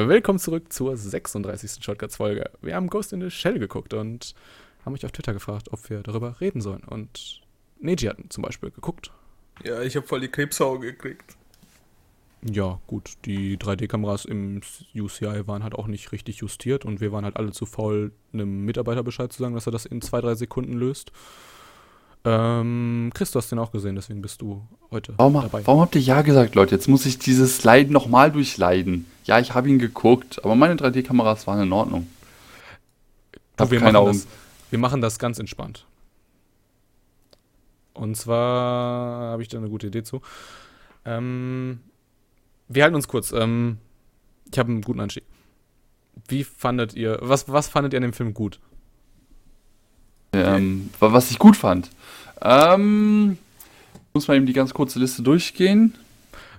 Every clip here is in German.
Äh, willkommen zurück zur 36. Shotcuts-Folge. Wir haben Ghost in the Shell geguckt und haben mich auf Twitter gefragt, ob wir darüber reden sollen. Und Neji hat zum Beispiel geguckt. Ja, ich habe voll die Krebsaugen gekriegt. Ja, gut, die 3D-Kameras im UCI waren halt auch nicht richtig justiert und wir waren halt alle zu faul, einem Mitarbeiter Bescheid zu sagen, dass er das in zwei, drei Sekunden löst. Ähm, Chris, du hast den auch gesehen, deswegen bist du heute warum, dabei. Warum habt ihr Ja gesagt, Leute? Jetzt muss ich dieses Leiden nochmal durchleiden. Ja, ich habe ihn geguckt, aber meine 3D-Kameras waren in Ordnung. Du, wir, machen das, wir machen das ganz entspannt. Und zwar habe ich da eine gute Idee zu. Ähm, wir halten uns kurz. Ähm, ich habe einen guten Anstieg. Wie fandet ihr, was, was fandet ihr an dem Film gut? Ähm, was ich gut fand. Ähm, muss mal eben die ganz kurze Liste durchgehen.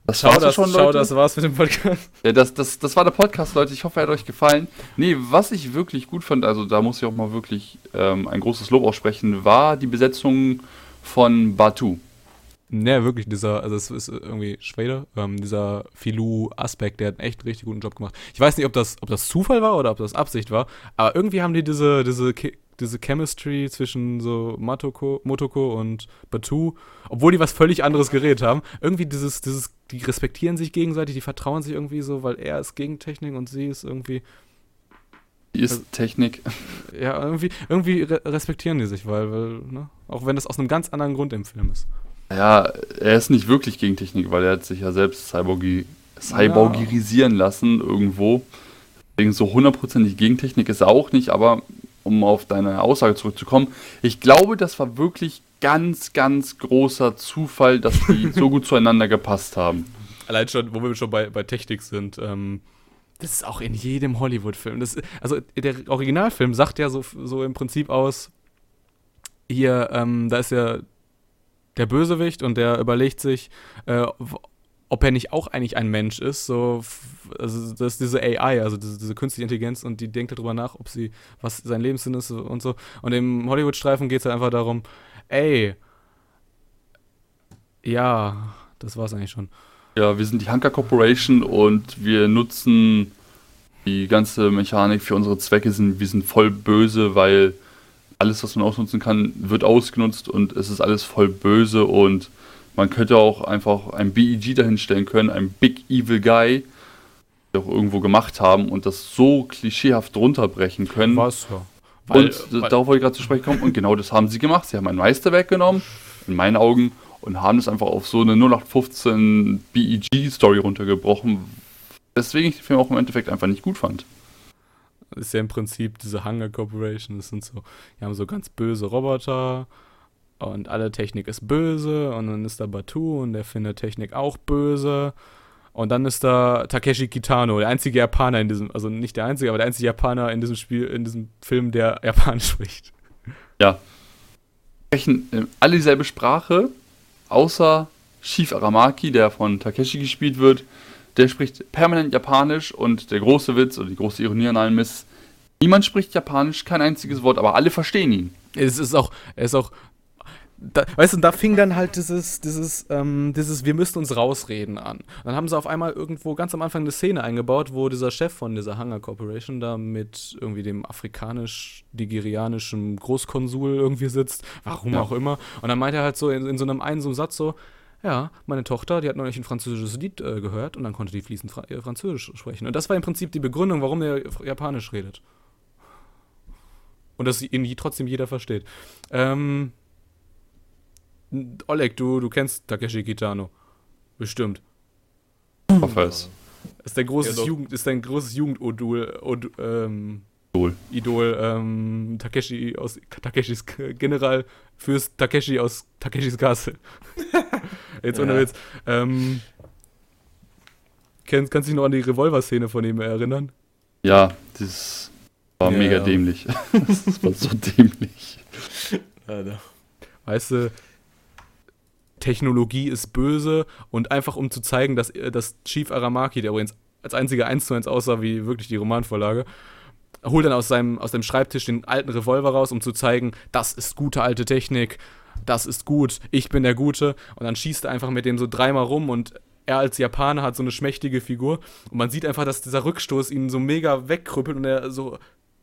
Das schau, das, schon, schau, das war's mit dem Podcast. Ja, das, das, das war der Podcast, Leute. Ich hoffe, er hat euch gefallen. Nee, was ich wirklich gut fand, also da muss ich auch mal wirklich ähm, ein großes Lob aussprechen, war die Besetzung von Batu. Ne, wirklich, dieser, also es ist irgendwie Schwede, ähm, dieser Filou-Aspekt, der hat einen echt richtig guten Job gemacht. Ich weiß nicht, ob das, ob das Zufall war oder ob das Absicht war, aber irgendwie haben die diese, diese diese Chemistry zwischen so Matoko, Motoko und Batu, obwohl die was völlig anderes geredet haben, irgendwie dieses, dieses, die respektieren sich gegenseitig, die vertrauen sich irgendwie so, weil er ist gegen Technik und sie ist irgendwie. Die ist also, Technik. Ja, irgendwie, irgendwie respektieren die sich, weil, weil ne? auch wenn das aus einem ganz anderen Grund im Film ist. Ja, er ist nicht wirklich gegen Technik, weil er hat sich ja selbst cyborgi cyborgirisieren ja. lassen irgendwo. Deswegen so hundertprozentig gegen Technik ist er auch nicht, aber um auf deine Aussage zurückzukommen, ich glaube, das war wirklich ganz, ganz großer Zufall, dass die so gut zueinander gepasst haben. Allein schon, wo wir schon bei, bei Technik sind, ähm, das ist auch in jedem Hollywood-Film. Also der Originalfilm sagt ja so, so im Prinzip aus, hier, ähm, da ist ja der Bösewicht und der überlegt sich, äh, ob er nicht auch eigentlich ein Mensch ist. So, also das ist diese AI, also diese, diese künstliche Intelligenz und die denkt darüber nach, ob sie, was sein Lebenssinn ist und so. Und im Hollywood-Streifen geht es halt einfach darum, ey, ja, das war es eigentlich schon. Ja, wir sind die Hanker Corporation und wir nutzen die ganze Mechanik für unsere Zwecke. Wir sind voll böse, weil alles, was man ausnutzen kann, wird ausgenutzt und es ist alles voll böse und man könnte auch einfach ein BEG dahinstellen können, ein Big Evil Guy, der auch irgendwo gemacht haben und das so klischeehaft runterbrechen können. Was? Ja. Weil, und weil, darauf wollte ich gerade zu sprechen kommen. Und genau das haben sie gemacht. Sie haben ein Meisterwerk genommen, in meinen Augen, und haben es einfach auf so eine 0815 BEG-Story runtergebrochen. Weswegen ich den Film auch im Endeffekt einfach nicht gut fand. Das ist ja im Prinzip diese Hunger Corporation. Das sind so, die haben so ganz böse Roboter und alle Technik ist böse und dann ist da Batu und der findet Technik auch böse. Und dann ist da Takeshi Kitano, der einzige Japaner in diesem, also nicht der einzige, aber der einzige Japaner in diesem Spiel, in diesem Film, der Japanisch spricht. Ja. Sprechen äh, alle dieselbe Sprache, außer Chief Aramaki, der von Takeshi gespielt wird. Der spricht permanent Japanisch und der große Witz oder die große Ironie an allem ist, niemand spricht Japanisch, kein einziges Wort, aber alle verstehen ihn. Es ist auch, er ist auch da, weißt du, da fing dann halt dieses, dieses, ähm, dieses, wir müssen uns rausreden an. Dann haben sie auf einmal irgendwo ganz am Anfang eine Szene eingebaut, wo dieser Chef von dieser Hunger Corporation da mit irgendwie dem afrikanisch-nigerianischen Großkonsul irgendwie sitzt, warum ja. auch immer. Und dann meint er halt so in, in so einem einen so einem Satz so, ja, meine Tochter, die hat neulich ein französisches Lied äh, gehört und dann konnte die fließend Fra äh, Französisch sprechen. Und das war im Prinzip die Begründung, warum er Japanisch redet. Und dass ihn trotzdem jeder versteht. Ähm, Oleg, du, du kennst Takeshi Kitano. Bestimmt. Hoffe es. Ist dein großes ja, Jugend, ist dein großes Jugendodul, ähm, Idol. Idol, ähm, Takeshi aus Takeshis General fürs Takeshi aus Takeshis Castle. Jetzt ohne Witz. Ähm, kannst, kannst du dich noch an die Revolver-Szene von ihm erinnern? Ja, das war ja, mega ja. dämlich. das war so dämlich. Weißt du, Technologie ist böse und einfach um zu zeigen, dass, äh, dass Chief Aramaki, der übrigens als einziger 1 zu 1 aussah wie wirklich die Romanvorlage, holt dann aus seinem, aus dem Schreibtisch den alten Revolver raus, um zu zeigen, das ist gute alte Technik, das ist gut, ich bin der Gute. Und dann schießt er einfach mit dem so dreimal rum und er als Japaner hat so eine schmächtige Figur und man sieht einfach, dass dieser Rückstoß ihn so mega wegkrüppelt und er so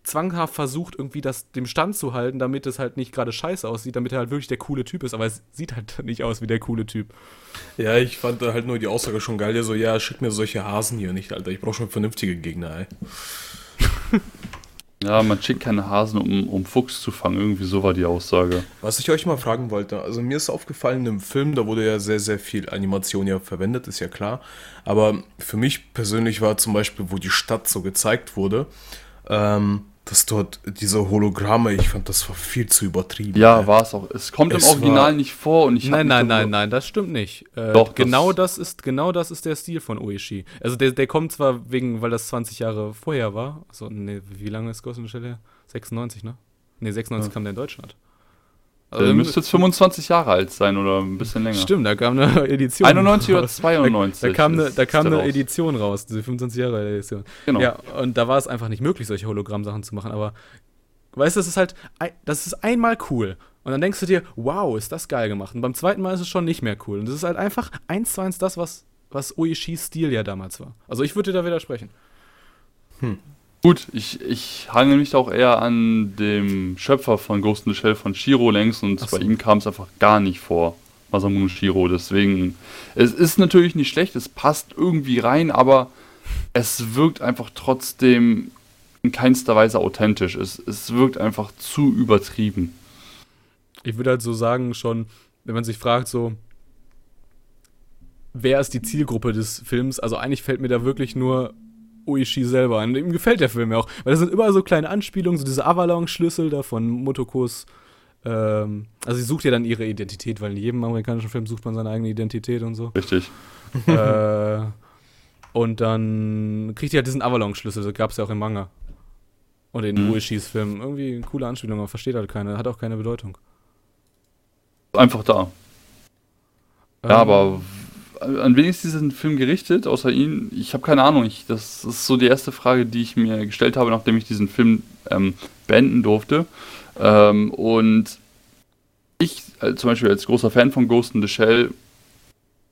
zwanghaft versucht, irgendwie das dem Stand zu halten, damit es halt nicht gerade scheiße aussieht, damit er halt wirklich der coole Typ ist. Aber es sieht halt nicht aus wie der coole Typ. Ja, ich fand da halt nur die Aussage schon geil. Der so, ja, schick mir solche Hasen hier nicht, Alter. Ich brauche schon vernünftige Gegner, ey. Ja, man schickt keine Hasen, um, um Fuchs zu fangen. Irgendwie so war die Aussage. Was ich euch mal fragen wollte, also mir ist aufgefallen im Film, da wurde ja sehr, sehr viel Animation ja verwendet, ist ja klar. Aber für mich persönlich war zum Beispiel, wo die Stadt so gezeigt wurde, ähm, dass dort diese Hologramme, ich fand, das war viel zu übertrieben. Ja, war es auch. Es kommt Es im Original nicht vor und ich Nein, mich nein, darüber- nein, nein, das stimmt nicht. Äh, Doch, das- genau das, ist genau das ist der Stil von Oishi. Also der, der kommt zwar wegen, weil das 20 Jahre vorher war. Also nee, wie lange ist Ghost in the Shell her? 96, ne? Ne, 96 Ja. kam der in Deutschland. Der Also, müsste jetzt 25 Jahre alt sein oder ein bisschen länger. Stimmt, da kam eine Edition. 91 oder raus. 92. Da, da kam, eine, da kam der eine raus. Edition raus, diese 25 Jahre alte Edition. Genau. Ja, und da war es einfach nicht möglich, solche Hologramm-Sachen zu machen. Aber weißt du, das ist halt, das ist einmal cool. Und dann denkst du dir, wow, ist das geil gemacht. Und beim zweiten Mal ist es schon nicht mehr cool. Und das ist halt einfach eins zu eins das, was, was Oishis Stil ja damals war. Also ich würde dir da widersprechen. Gut, ich, ich hangel mich auch eher an dem Schöpfer von Ghost in the Shell von Shiro längs und so. bei ihm kam es einfach gar nicht vor. Masamune Shiro, deswegen. Es ist natürlich nicht schlecht, es passt irgendwie rein, aber es wirkt einfach trotzdem in keinster Weise authentisch. Es, es wirkt einfach zu übertrieben. Ich würde halt so sagen, schon, wenn man sich fragt, so, wer ist die Zielgruppe des Films? Also eigentlich fällt mir da wirklich nur Oishi selber ein. Ihm gefällt der Film ja auch, weil da sind überall so kleine Anspielungen, so diese Avalanche-Schlüssel da von Motokos. Ähm, also sie sucht ja dann ihre Identität, weil in jedem amerikanischen Film sucht man seine eigene Identität und so. Richtig. äh, und dann kriegt die halt diesen Avalanche-Schlüssel, das gab es ja auch im Manga. Und in Mhm. Oishis Film. Irgendwie eine coole Anspielung, aber versteht halt keiner, hat auch keine Bedeutung. Einfach da. Ähm, Ja, aber an wen ist diesen Film gerichtet, außer ihn? Ich habe keine Ahnung. Ich, das ist so die erste Frage, die ich mir gestellt habe, nachdem ich diesen Film ähm, beenden durfte. Ähm, und ich, äh, zum Beispiel als großer Fan von Ghost in the Shell,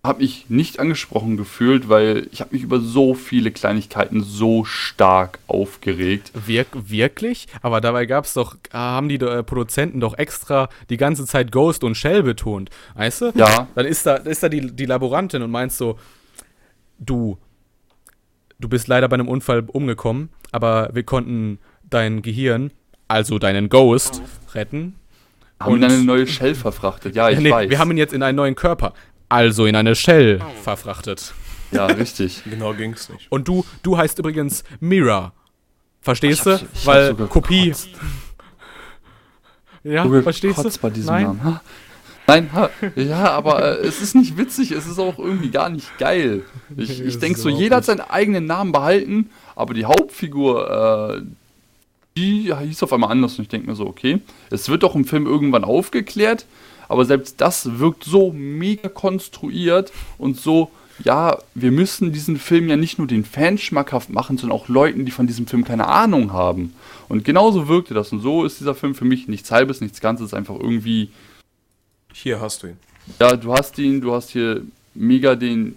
habe mich nicht angesprochen gefühlt, weil ich habe mich über so viele Kleinigkeiten so stark aufgeregt. Wirk wirklich? Aber dabei gab's doch, äh, haben die äh, Produzenten doch extra die ganze Zeit Ghost und Shell betont. Weißt du? Ja, Dann ist da, ist da die, die Laborantin und meinst so, du, du bist leider bei einem Unfall umgekommen, aber wir konnten dein Gehirn, also deinen Ghost, retten. haben Und- ihn in eine neue Shell verfrachtet. Ja, ich nee, weiß. wir haben ihn jetzt in einen neuen Körper, also in eine Shell verfrachtet. ja, richtig. Genau ging's nicht. Und du, du heißt übrigens Mira. Verstehst Ich hab- du? Weil Kopie. gekotzt. Ja, Sogar verstehst du? bei diesem Nein. Namen. Ha? Nein, ha, ja, aber äh, es ist nicht witzig, es ist auch irgendwie gar nicht geil. Ich, Nee, ich denke so, jeder hat seinen eigenen Namen behalten, aber die Hauptfigur, äh, die hieß auf einmal anders und ich denke mir so, okay, es wird doch im Film irgendwann aufgeklärt, aber selbst das wirkt so mega konstruiert und so, ja, wir müssen diesen Film ja nicht nur den Fans schmackhaft machen, sondern auch Leuten, die von diesem Film keine Ahnung haben. Und genauso wirkte das und so ist dieser Film für mich nichts halbes, nichts Ganzes, einfach irgendwie Hier hast du ihn. ja, du hast ihn, du hast hier mega den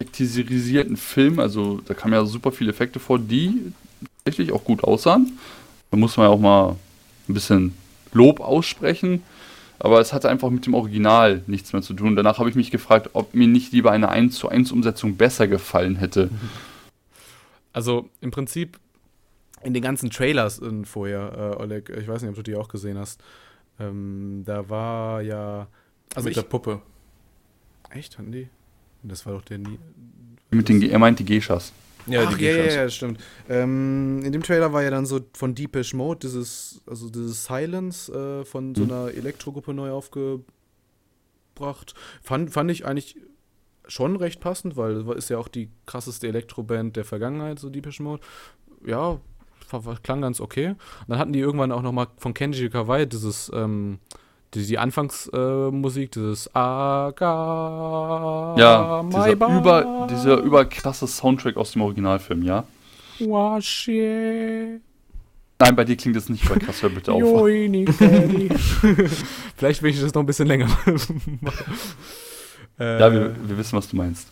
effektisierten Film, also da kamen ja super viele Effekte vor, die tatsächlich auch gut aussahen. Da muss man ja auch mal ein bisschen Lob aussprechen, aber es hatte einfach mit dem Original nichts mehr zu tun. Danach habe ich mich gefragt, ob mir nicht lieber eine 1 zu 1 Umsetzung besser gefallen hätte. Also im Prinzip in den ganzen Trailers äh, vorher, äh, Oleg, ich weiß nicht, ob du die auch gesehen hast. Ähm, da war ja. Also Mit ich, der Puppe. echt, hatten die? Das war doch der nie. Mit den, er meint die Geishas. Ja, Ach, die ja, ja, ja, stimmt. Ähm, in dem Trailer war ja dann so von Deepish Mode dieses, also dieses Silence äh, von so Mhm. einer Elektrogruppe neu aufgebracht. Fand, fand ich eigentlich schon recht passend, weil ist ja auch die krasseste Elektroband der Vergangenheit, so Deepish Mode. Ja, klang ganz okay. Und dann hatten die irgendwann auch noch mal von Kenji Kawai dieses, ähm, die, die Anfangsmusik, äh, dieses Aga Ja, dieser, über, dieser überkrasse Soundtrack aus dem Originalfilm, ja? Wash it. Nein, bei dir klingt es nicht überkrass, hör bitte auf. Vielleicht will ich das noch ein bisschen länger. Äh, ja, wir, wir wissen, was du meinst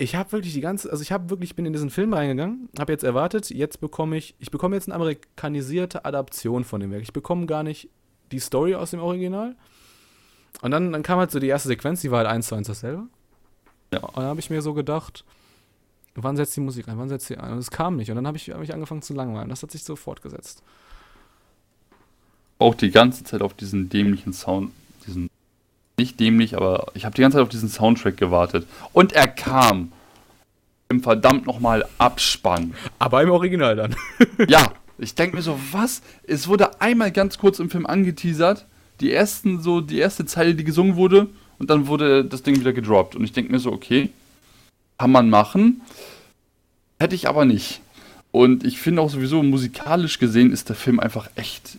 ich habe wirklich die ganze, also ich habe wirklich, bin in diesen Film reingegangen, habe jetzt erwartet, jetzt bekomme ich, ich bekomme jetzt eine amerikanisierte Adaption von dem Werk. Ich bekomme gar nicht die Story aus dem Original. Und dann, dann kam halt so die erste Sequenz, die war halt eins zu eins dasselbe. Ja. Und dann habe ich mir so gedacht, wann setzt die Musik ein, wann setzt sie ein? Und es kam nicht. Und dann habe ich, hab ich angefangen zu langweilen. Das hat sich so fortgesetzt. Auch die ganze Zeit auf diesen dämlichen Sound, nicht dämlich, aber ich habe die ganze Zeit auf diesen Soundtrack gewartet. Und er kam. Im verdammt nochmal Abspann. Aber im Original dann. ja, ich denke mir so, was? Es wurde einmal ganz kurz im Film angeteasert. Die ersten, so, die erste Zeile, die gesungen wurde, und dann wurde das Ding wieder gedroppt. Und ich denke mir so, okay, kann man machen. Hätte ich aber nicht. Und ich finde auch sowieso, musikalisch gesehen ist der Film einfach echt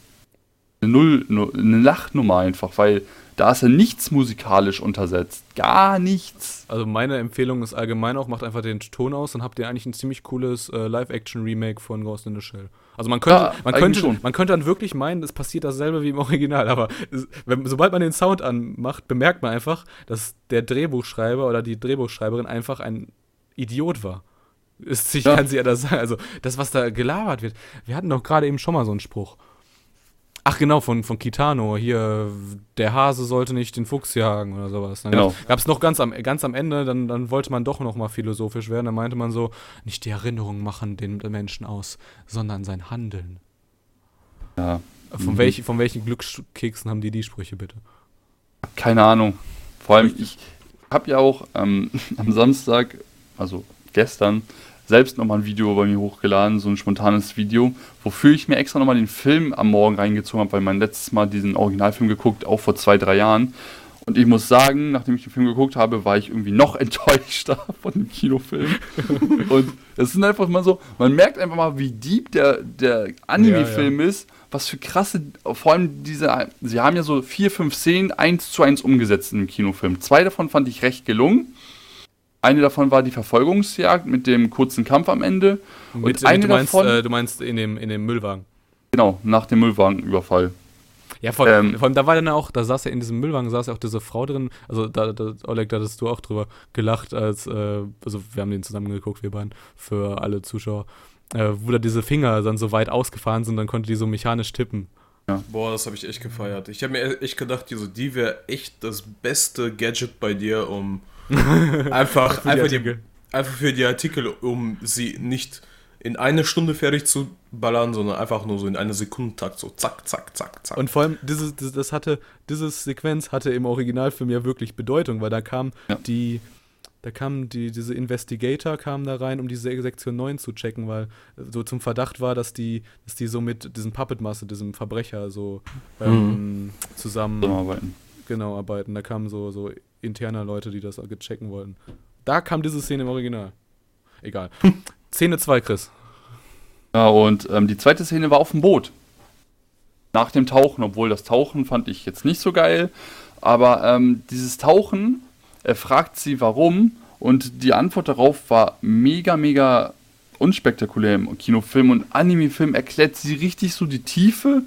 eine Null, eine Lachnummer einfach, weil da ist ja nichts musikalisch untersetzt. Gar nichts. Also meine Empfehlung ist allgemein auch, macht einfach den Ton aus, dann habt ihr eigentlich ein ziemlich cooles äh, Live-Action-Remake von Ghost in the Shell. Also man könnte, ja, man, könnte man könnte dann wirklich meinen, es passiert dasselbe wie im Original, aber es, wenn, sobald man den Sound anmacht, bemerkt man einfach, dass der Drehbuchschreiber oder die Drehbuchschreiberin einfach ein Idiot war. Ist, ich ja. kann sie ja das sagen. Also das, was da gelabert wird. Wir hatten doch gerade eben schon mal so einen Spruch. Ach genau, von, von Kitano. Hier, der Hase sollte nicht den Fuchs jagen oder sowas. Dann genau. gab es noch ganz am, ganz am Ende, dann, dann wollte man doch noch mal philosophisch werden. Da meinte man so, nicht die Erinnerungen machen den Menschen aus, sondern sein Handeln. Ja. Von, mhm. welch, von welchen Glückskeksen haben die die Sprüche bitte? Keine Ahnung. Vor allem, ich habe ja auch ähm, am Samstag, also gestern, selbst nochmal ein Video bei mir hochgeladen, so ein spontanes Video, wofür ich mir extra nochmal den Film am Morgen reingezogen habe, weil mein letztes Mal diesen Originalfilm geguckt, auch vor zwei, drei Jahren. Und ich muss sagen, nachdem ich den Film geguckt habe, war ich irgendwie noch enttäuschter von dem Kinofilm. und es sind einfach mal so, man merkt einfach mal, wie deep der, der Anime-Film ja, ja. ist, was für krasse, vor allem diese, sie haben ja so vier, fünf Szenen eins zu eins umgesetzt dem Kinofilm. Zwei davon fand ich recht gelungen. Eine davon war die Verfolgungsjagd mit dem kurzen Kampf am Ende. Und mit, eine du meinst, davon, äh, du meinst in dem, in dem Müllwagen. Genau, nach dem Müllwagenüberfall. Ja, vor, ähm, vor allem, da war dann auch, da saß ja in diesem Müllwagen, saß ja auch diese Frau drin, also da, da Oleg, da hattest du auch drüber gelacht, als, äh, also wir haben den zusammen geguckt, wir beiden, für alle Zuschauer, äh, wo da diese Finger dann so weit ausgefahren sind, dann konnte die so mechanisch tippen. Ja. Boah, das habe ich echt gefeiert. Ich habe mir echt gedacht, die, so, die wäre echt das beste Gadget bei dir, um einfach, für einfach, die, einfach für die Artikel, um sie nicht in eine Stunde fertig zu ballern, sondern einfach nur so in einer Sekundentakt, so zack, zack, zack, zack. Und vor allem, dieses, das, das hatte, diese Sequenz hatte im Originalfilm ja wirklich Bedeutung, weil da kam ja. die, da kam die, diese Investigator kam da rein, um diese Sektion 9 zu checken, weil so zum Verdacht war, dass die, dass die so mit diesem Puppet Master, diesem Verbrecher so ähm, mhm. zusammen arbeiten. Genau, arbeiten. Da kamen so, so interner Leute, die das checken wollten. Da kam diese Szene im Original. Egal. Szene 2, Chris. Ja, und ähm, die zweite Szene war auf dem Boot. Nach dem Tauchen, obwohl das Tauchen fand ich jetzt nicht so geil. Aber ähm, dieses Tauchen, er fragt sie warum und die Antwort darauf war mega, mega unspektakulär im Kinofilm und Anime-Film erklärt sie richtig so die Tiefe,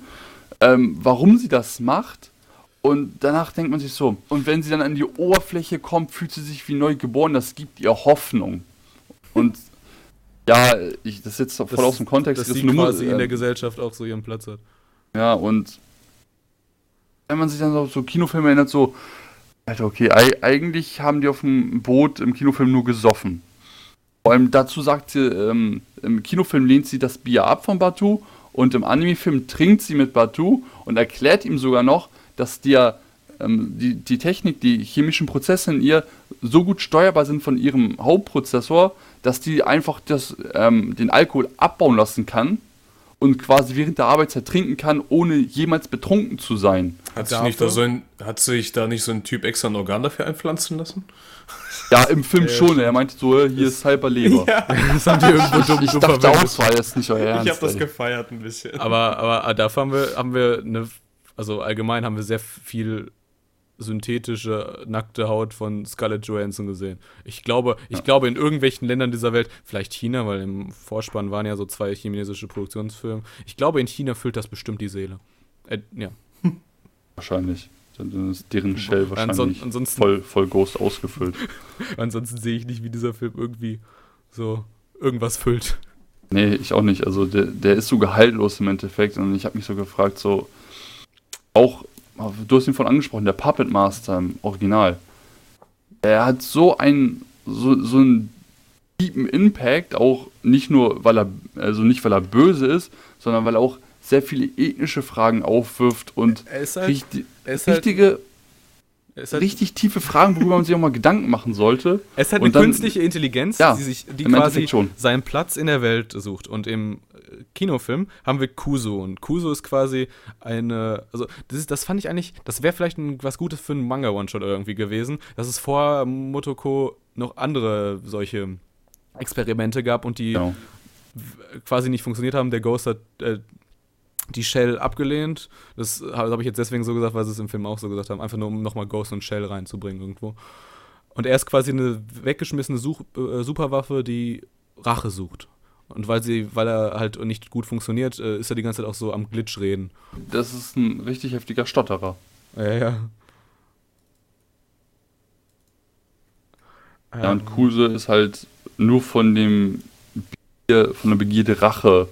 ähm, warum sie das macht. Und danach denkt man sich so, und wenn sie dann an die Oberfläche kommt, fühlt sie sich wie neu geboren, das gibt ihr Hoffnung. Und ja, ich, das ist jetzt voll das, aus dem Kontext. Dass sie quasi äh, in der Gesellschaft auch so ihren Platz hat. Ja, und wenn man sich dann so, so Kinofilme erinnert, so, Alter, okay, eigentlich haben die auf dem Boot im Kinofilm nur gesoffen. Vor allem dazu sagt sie, ähm, im Kinofilm lehnt sie das Bier ab von Batu und im Anime-Film trinkt sie mit Batu und erklärt ihm sogar noch, dass dir ähm, die, die Technik, die chemischen Prozesse in ihr so gut steuerbar sind von ihrem Hauptprozessor, dass die einfach das, ähm, den Alkohol abbauen lassen kann und quasi während der Arbeitszeit trinken kann, ohne jemals betrunken zu sein. Hat sich, nicht da so ein, hat sich da nicht so ein Typ extra ein Organ dafür einpflanzen lassen? Ja, im Film schon. Er meinte so, äh, hier ist halber Leber. Ja. Das haben die irgendwo dumm Ich dachte auch, das war jetzt nicht euer Ernst. Ich habe das gefeiert ein bisschen. Aber, aber ah, dafür haben wir, haben wir eine also allgemein haben wir sehr viel synthetische, nackte Haut von Scarlett Johansson gesehen. Ich glaube, ja. ich glaube, in irgendwelchen Ländern dieser Welt, vielleicht China, weil im Vorspann waren ja so zwei chinesische Produktionsfilme. Ich glaube, in China füllt das bestimmt die Seele. Äh, ja. Wahrscheinlich. Dann ist deren Shell wahrscheinlich ansonsten, voll, voll Ghost ausgefüllt. ansonsten sehe ich nicht, wie dieser Film irgendwie so irgendwas füllt. Nee, ich auch nicht. Also der, der ist so gehaltlos im Endeffekt. Und ich habe mich so gefragt, so auch, du hast ihn von angesprochen, der Puppet Master im Original. Er hat so einen, so, so einen tiefen Impact, auch nicht nur, weil er, also nicht weil er böse ist, sondern weil er auch sehr viele ethnische Fragen aufwirft und halt, richtig, richtige, halt, richtig tiefe Fragen, worüber man sich auch mal Gedanken machen sollte. Es halt eine dann, künstliche Intelligenz, ja, die sich, die quasi seinen Platz in der Welt sucht. Und im äh, Kinofilm haben wir Kuso und Kuso ist quasi eine, also das, ist, das fand ich eigentlich, das wäre vielleicht ein, was Gutes für einen Manga-One-Shot irgendwie gewesen, dass es vor Motoko noch andere solche Experimente gab und die genau. quasi nicht funktioniert haben. Der Ghost hat äh, die Shell abgelehnt. Das habe ich jetzt deswegen so gesagt, weil sie es im Film auch so gesagt haben. Einfach nur, um nochmal Ghost und Shell reinzubringen irgendwo. Und er ist quasi eine weggeschmissene Such äh, Superwaffe, die Rache sucht. Und weil sie, weil er halt nicht gut funktioniert, äh, ist er die ganze Zeit auch so am Glitch reden. Das ist ein richtig heftiger Stotterer. Ja, ja. Ja, und Kuse ist halt nur von dem Begierde, von der Begierde Rache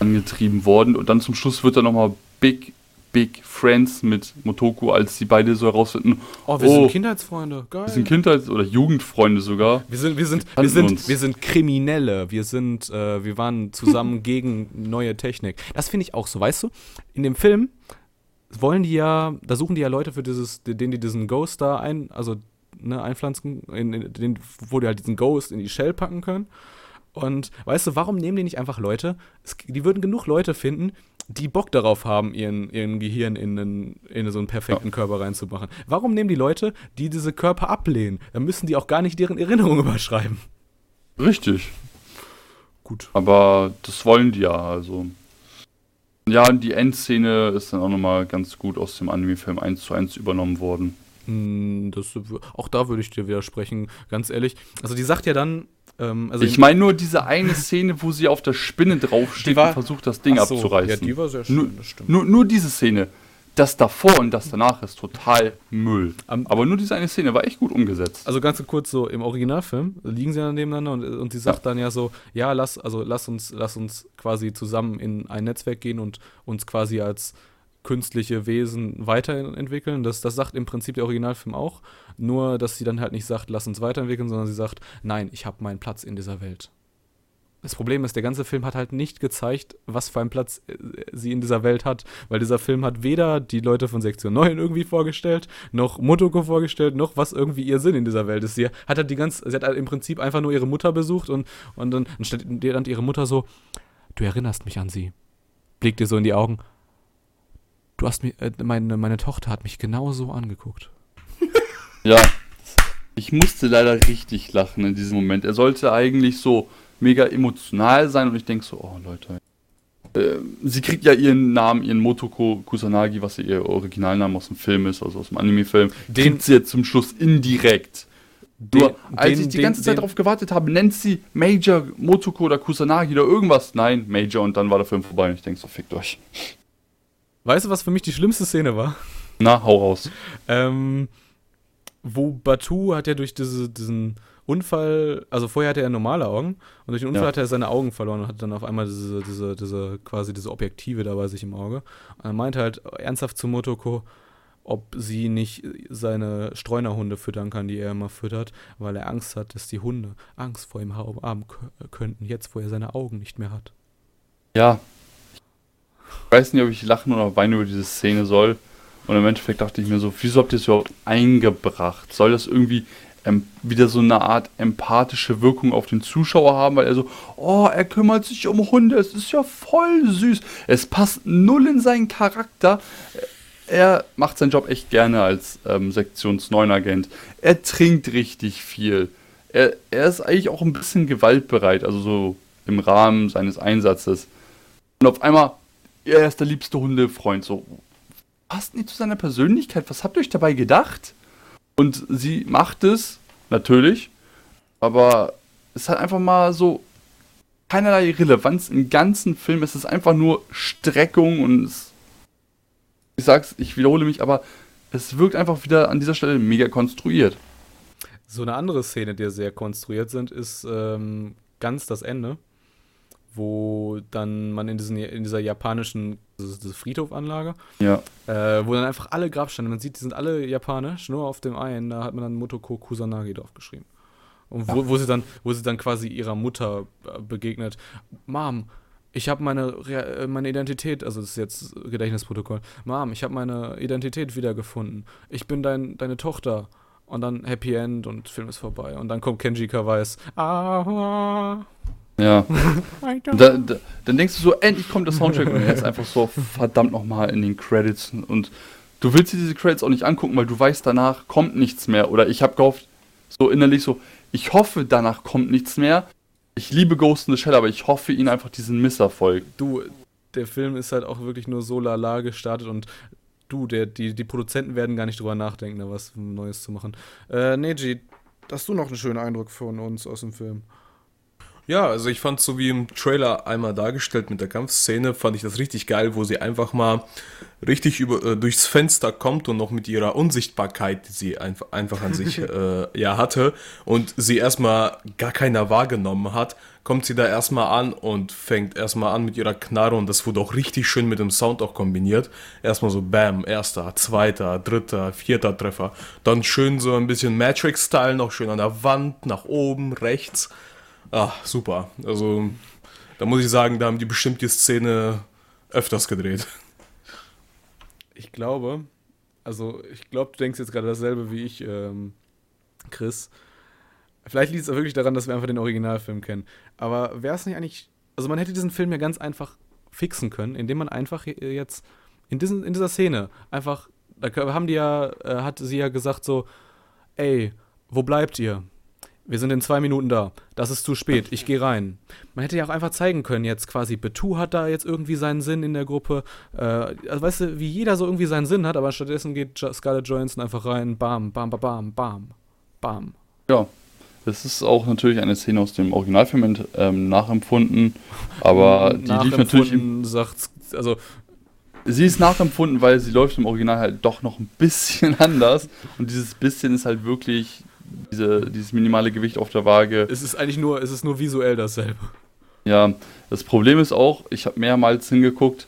angetrieben worden und dann zum Schluss wird er nochmal Big Big Friends mit Motoko, als die beide so herausfinden. Oh, wir oh, sind Kindheitsfreunde, geil. Wir sind Kindheits- oder Jugendfreunde sogar. Wir sind, wir sind, wir sind, wir sind Kriminelle. Wir sind, äh, wir waren zusammen gegen neue Technik. Das finde ich auch so, weißt du? In dem Film wollen die ja, da suchen die ja Leute für dieses, den die diesen Ghost da ein, also ne, einpflanzen, in, in, den, wo die halt diesen Ghost in die Shell packen können. Und weißt du, warum nehmen die nicht einfach Leute? Es, die würden genug Leute finden, die Bock darauf haben, ihren, ihren Gehirn in, einen, in so einen perfekten ja. Körper reinzumachen. Warum nehmen die Leute, die diese Körper ablehnen? Dann müssen die auch gar nicht deren Erinnerung überschreiben. Richtig. Gut. Aber das wollen die ja, also. Ja, und die Endszene ist dann auch nochmal ganz gut aus dem Anime-Film 1 zu 1 übernommen worden. Hm, das, auch da würde ich dir widersprechen, ganz ehrlich. Also die sagt ja dann, ähm, also ich meine nur diese eine Szene, wo sie auf der Spinne draufsteht war, und versucht, das Ding so, abzureißen. Ja, die war sehr schön, nur, das stimmt. Nur, nur diese Szene. Das davor und das danach ist total Müll. Um, Aber nur diese eine Szene war echt gut umgesetzt. Also ganz kurz so, im Originalfilm liegen sie dann nebeneinander und, und sie sagt ja. dann ja so, ja, lass, also lass uns, lass uns quasi zusammen in ein Netzwerk gehen und uns quasi als künstliche Wesen weiterentwickeln. Das, das sagt im Prinzip der Originalfilm auch. Nur, dass sie dann halt nicht sagt, lass uns weiterentwickeln, sondern sie sagt, nein, ich habe meinen Platz in dieser Welt. Das Problem ist, der ganze Film hat halt nicht gezeigt, was für einen Platz äh, sie in dieser Welt hat, weil dieser Film hat weder die Leute von Sektion 9 irgendwie vorgestellt, noch Motoko vorgestellt, noch was irgendwie ihr Sinn in dieser Welt ist. Sie hat halt die ganze, sie hat halt im Prinzip einfach nur ihre Mutter besucht und, und dann stand ihre Mutter so, du erinnerst mich an sie. Blickt ihr so in die Augen, du hast mich, äh, meine, meine Tochter hat mich genau so angeguckt. ja. Ich musste leider richtig lachen in diesem Moment. Er sollte eigentlich so mega emotional sein und ich denke so, oh Leute. Äh, sie kriegt ja ihren Namen, ihren Motoko Kusanagi, was ja ihr Originalname aus dem Film ist, also aus dem Anime-Film, den kriegt sie jetzt zum Schluss indirekt. Den, als den, ich die ganze den, Zeit darauf gewartet habe, nennt sie Major Motoko oder Kusanagi oder irgendwas. Nein, Major und dann war der Film vorbei und ich denke so, fickt euch. Weißt du, was für mich die schlimmste Szene war? Na, hau raus. ähm, wo Batu hat ja durch diese, diesen Unfall, also vorher hatte er normale Augen und durch den Unfall ja. hat er seine Augen verloren und hat dann auf einmal diese, diese, diese, quasi diese Objektive da bei sich im Auge. Und er meinte halt ernsthaft zu Motoko, ob sie nicht seine Streunerhunde füttern kann, die er immer füttert, weil er Angst hat, dass die Hunde Angst vor ihm haben könnten, jetzt wo er seine Augen nicht mehr hat. Ja, ich weiß nicht, ob ich lachen oder weinen über diese Szene soll. Und im Endeffekt dachte ich mir so, wieso habt ihr es überhaupt eingebracht? Soll das irgendwie ähm, wieder so eine Art empathische Wirkung auf den Zuschauer haben, weil er so, oh, er kümmert sich um Hunde, es ist ja voll süß. Es passt null in seinen Charakter. Er macht seinen Job echt gerne als ähm, Sektions 9 Agent. Er trinkt richtig viel. Er, er ist eigentlich auch ein bisschen gewaltbereit, also so im Rahmen seines Einsatzes. Und auf einmal er ist der liebste Hundefreund. So, passt nicht zu seiner Persönlichkeit. Was habt ihr euch dabei gedacht? Und sie macht es, natürlich, aber es hat einfach mal so keinerlei Relevanz im ganzen Film. Es ist einfach nur Streckung und es, ich sag's, ich wiederhole mich, aber es wirkt einfach wieder an dieser Stelle mega konstruiert. So eine andere Szene, die sehr konstruiert sind, ist ähm, ganz das Ende, wo dann man in, diesen, in dieser japanischen diese Friedhofanlage, Ja. äh, wo dann einfach alle Grabsteine, man sieht, die sind alle japanisch, nur auf dem einen, da hat man dann Motoko Kusanagi draufgeschrieben. Und wo, wo, sie dann, wo sie dann quasi ihrer Mutter äh, begegnet. Mom, ich habe meine, äh, meine Identität, also das ist jetzt Gedächtnisprotokoll. Mom, ich habe meine Identität wiedergefunden. Ich bin dein, deine Tochter. Und dann Happy End und Film ist vorbei. Und dann kommt Kenji Kawais. Ah, Ja. Da, da, dann denkst du so, endlich kommt der Soundtrack und er ist einfach so verdammt nochmal in den Credits. Und du willst dir diese Credits auch nicht angucken, weil du weißt, danach kommt nichts mehr. Oder ich habe gehofft, so innerlich so, ich hoffe, danach kommt nichts mehr. Ich liebe Ghost in the Shell, aber ich hoffe ihnen einfach diesen Misserfolg. du, der Film ist halt auch wirklich nur so lala gestartet und du, der, die, die Produzenten werden gar nicht drüber nachdenken, da was Neues zu machen. Äh, Neji, hast du noch einen schönen Eindruck von uns aus dem Film? Ja, also ich fand so wie im Trailer einmal dargestellt mit der Kampfszene, fand ich das richtig geil, wo sie einfach mal richtig über, äh, durchs Fenster kommt und noch mit ihrer Unsichtbarkeit, die sie einfach, einfach an sich äh, ja hatte und sie erstmal gar keiner wahrgenommen hat, kommt sie da erstmal an und fängt erstmal an mit ihrer Knarre und das wurde auch richtig schön mit dem Sound auch kombiniert. Erstmal so Bam, erster, zweiter, dritter, vierter Treffer. Dann schön so ein bisschen Matrix-Style, noch schön an der Wand, nach oben, rechts. Ah, super. Also, da muss ich sagen, da haben die bestimmt die Szene öfters gedreht. Ich glaube, also ich glaube, du denkst jetzt gerade dasselbe wie ich, ähm, Chris. Vielleicht liegt es wirklich daran, dass wir einfach den Originalfilm kennen. Aber wäre es nicht eigentlich. Also man hätte diesen Film ja ganz einfach fixen können, indem man einfach äh, jetzt in, diesen, in dieser Szene einfach. Da haben die ja, äh, hat sie ja gesagt so, ey, wo bleibt ihr? Wir sind in zwei Minuten da. Das ist zu spät. Ich gehe rein. Man hätte ja auch einfach zeigen können, jetzt quasi Betu hat da jetzt irgendwie seinen Sinn in der Gruppe. Äh, also weißt du, wie jeder so irgendwie seinen Sinn hat, aber stattdessen geht Scarlett Johansson einfach rein, bam, bam, bam, bam, bam, bam. Ja, das ist auch natürlich eine Szene aus dem Originalfilm ähm, nachempfunden, aber die lief natürlich im, sagt, also Sie ist nachempfunden, weil sie läuft im Original halt doch noch ein bisschen anders. Und dieses bisschen ist halt wirklich diese, dieses minimale Gewicht auf der Waage. es ist eigentlich nur, es ist nur visuell dasselbe. Ja, das Problem ist auch, ich habe mehrmals hingeguckt,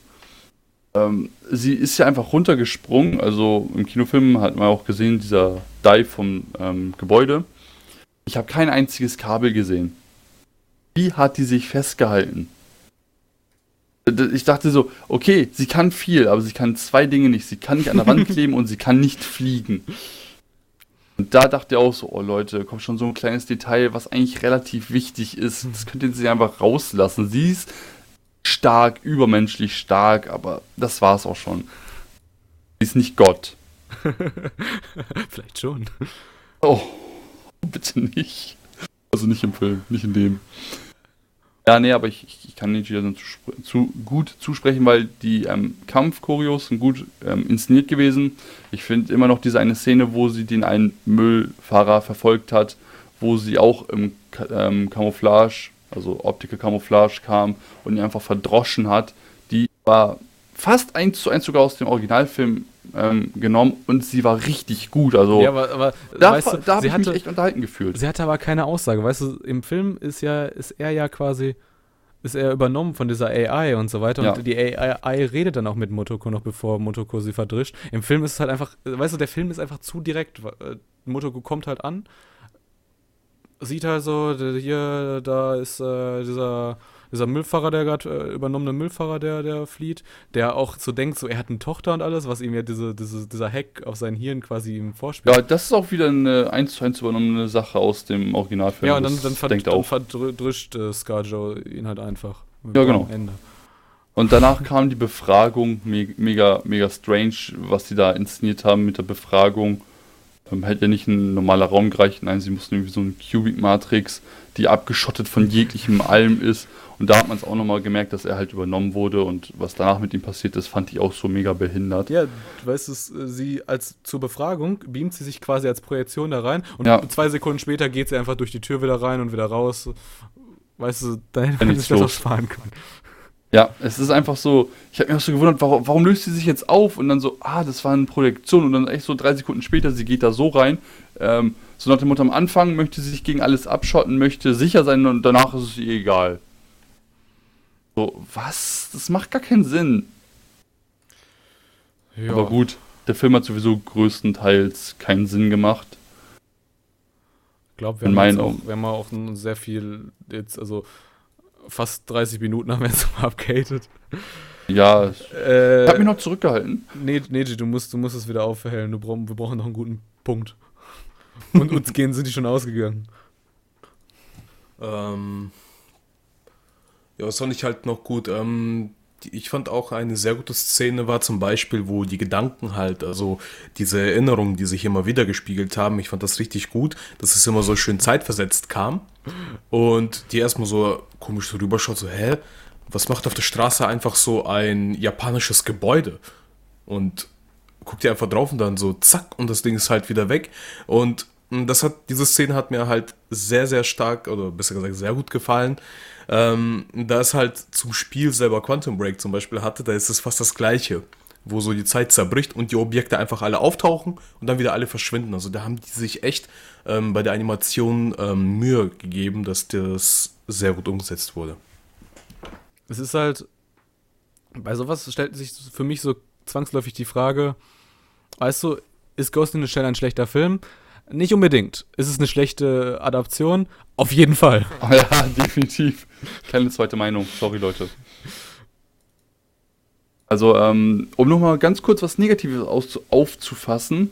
ähm, sie ist ja einfach runtergesprungen. Also im Kinofilm hat man auch gesehen, dieser Dive vom ähm, Gebäude. Ich habe kein einziges Kabel gesehen. Wie hat die sich festgehalten? Ich dachte so, okay, sie kann viel, aber sie kann zwei Dinge nicht. Sie kann nicht an der Wand kleben und sie kann nicht fliegen. Und da dachte ich auch so, oh Leute, kommt schon so ein kleines Detail, was eigentlich relativ wichtig ist. Das könnte sie einfach rauslassen. Sie ist stark, übermenschlich stark, aber das war's auch schon. Sie ist nicht Gott. Vielleicht schon. Oh, bitte nicht. Also nicht im Film, nicht in dem. Ja, nee, aber ich, ich, kann Nietzsche zu, spr- zu gut zusprechen, weil die ähm, Kampfchoreos sind gut ähm, inszeniert gewesen. Ich finde immer noch diese eine Szene, wo sie den einen Müllfahrer verfolgt hat, wo sie auch im ähm, Camouflage, also Optical Camouflage kam und ihn einfach verdroschen hat. Die war fast eins zu eins sogar aus dem Originalfilm ähm, genommen und sie war richtig gut. Also Ja, aber, aber da, weißt du, da habe sie ich mich hatte, echt unterhalten gefühlt. sie hatte aber keine Aussage. Weißt du, im Film ist ja, ist er ja quasi, ist er übernommen von dieser AI und so weiter. Ja. Und die AI redet dann auch mit Motoko noch, bevor Motoko sie verdrischt. Im Film ist es halt einfach, weißt du, der Film ist einfach zu direkt. Äh, Motoko kommt halt an, sieht halt so, hier, da ist äh, dieser, dieser Müllfahrer, der gerade, äh, übernommene Müllfahrer, der, der flieht, der auch so denkt, so, er hat eine Tochter und alles, was ihm ja diese, diese, dieser Hack auf sein Hirn quasi ihm vorspielt. Ja, das ist auch wieder eine 1 zu 1 übernommene Sache aus dem Originalfilm. Ja, und dann, dann, verd denkt dann verdrischt äh, Scarjo ihn halt einfach. Ja, genau. Ende. Und danach kam die Befragung, me mega, mega strange, was sie da inszeniert haben mit der Befragung. Ähm, hätte ja nicht ein normaler Raum gereicht, nein, sie mussten irgendwie so eine Cubic-Matrix, die abgeschottet von jeglichem Allem ist. Und da hat man es auch nochmal gemerkt, dass er halt übernommen wurde und was danach mit ihm passiert ist, fand ich auch so mega behindert. Ja, du weißt es, äh, sie als zur Befragung beamt sie sich quasi als Projektion da rein und Ja. zwei Sekunden später geht sie einfach durch die Tür wieder rein und wieder raus. Weißt du, da hätte man sich das auch sparen können. Ja, es ist einfach so, ich habe mich auch so gewundert, warum, warum löst sie sich jetzt auf? Und dann so, ah, das war eine Projektion. Und dann echt so drei Sekunden später, sie geht da so rein. Ähm, so nach dem Motto, am Anfang möchte sie sich gegen alles abschotten, möchte sicher sein und danach ist es ihr egal. So, was? Das macht gar keinen Sinn. Ja. Aber gut, der Film hat sowieso größtenteils keinen Sinn gemacht. Ich glaube, wir, haben auch- wir haben auch sehr viel, jetzt, also fast 30 Minuten haben wir jetzt mal abgehatet. Ja, ich Äh, habe mich noch zurückgehalten. Nee, Neji, du musst, du musst es wieder aufhellen. Du brauch, wir brauchen noch einen guten Punkt. Und uns gehen, sind die schon ausgegangen. Ähm, ja, was fand ich halt noch gut? Ähm, ich fand auch eine sehr gute Szene war zum Beispiel, wo die Gedanken halt, also diese Erinnerungen, die sich immer wieder gespiegelt haben, ich fand das richtig gut, dass es immer so schön zeitversetzt kam und die erstmal so komisch so rüberschaut, so, hä? Was macht auf der Straße einfach so ein japanisches Gebäude? Und guckt ihr einfach drauf und dann so zack und das Ding ist halt wieder weg. Und das hat, diese Szene hat mir halt sehr, sehr stark, oder besser gesagt sehr gut gefallen. Ähm, da es halt zum Spiel selber Quantum Break zum Beispiel hatte, da ist es fast das gleiche, wo so die Zeit zerbricht und die Objekte einfach alle auftauchen und dann wieder alle verschwinden. Also da haben die sich echt ähm, bei der Animation ähm, Mühe gegeben, dass das sehr gut umgesetzt wurde. Es ist halt, bei sowas stellt sich für mich so zwangsläufig die Frage, weißt du, ist Ghost in the Shell ein schlechter Film? Nicht unbedingt. Ist es eine schlechte Adaption? Auf jeden Fall. Ja, definitiv. Keine zweite Meinung. Sorry, Leute. Also, ähm, um nochmal ganz kurz was Negatives aufzufassen.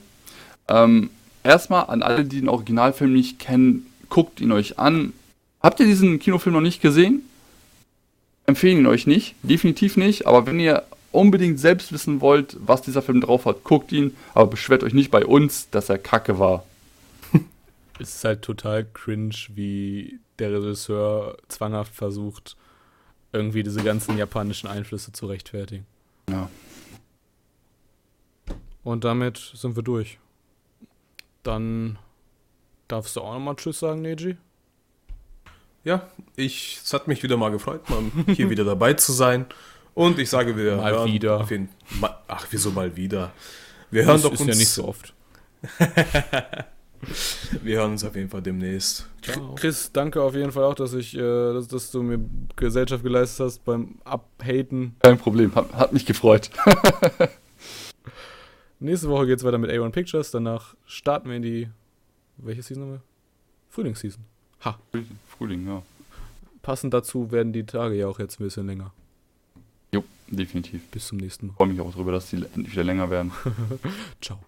Ähm, erstmal an alle, die den Originalfilm nicht kennen, guckt ihn euch an. Habt ihr diesen Kinofilm noch nicht gesehen? Empfehlen ihn euch nicht, definitiv nicht. Aber wenn ihr unbedingt selbst wissen wollt, was dieser Film drauf hat, guckt ihn. Aber beschwert euch nicht bei uns, dass er kacke war. Es ist halt total cringe, wie der Regisseur zwanghaft versucht, irgendwie diese ganzen japanischen Einflüsse zu rechtfertigen. Ja. Und damit sind wir durch. Dann darfst du auch nochmal Tschüss sagen, Neji. Ja, ich, es hat mich wieder mal gefreut, mal hier wieder dabei zu sein. Und ich sage, wir Mal hören wieder. Auf jeden, ma, ach, wieso mal wieder? Wir hören Das doch ist uns, ja nicht so oft. wir hören uns auf jeden Fall demnächst. Ciao. Chris, danke auf jeden Fall auch, dass ich, äh, dass, dass du mir Gesellschaft geleistet hast beim Abhaten. Kein Problem, hat, hat mich gefreut. Nächste Woche geht's weiter mit A1 Pictures. Danach starten wir in die. Welche Season haben wir? Frühlingsseason. Ha. Frühling, ja. Passend dazu werden die Tage ja auch jetzt ein bisschen länger. Jo, definitiv. Bis zum nächsten Mal. freue mich auch darüber, dass die endlich wieder länger werden. Ciao.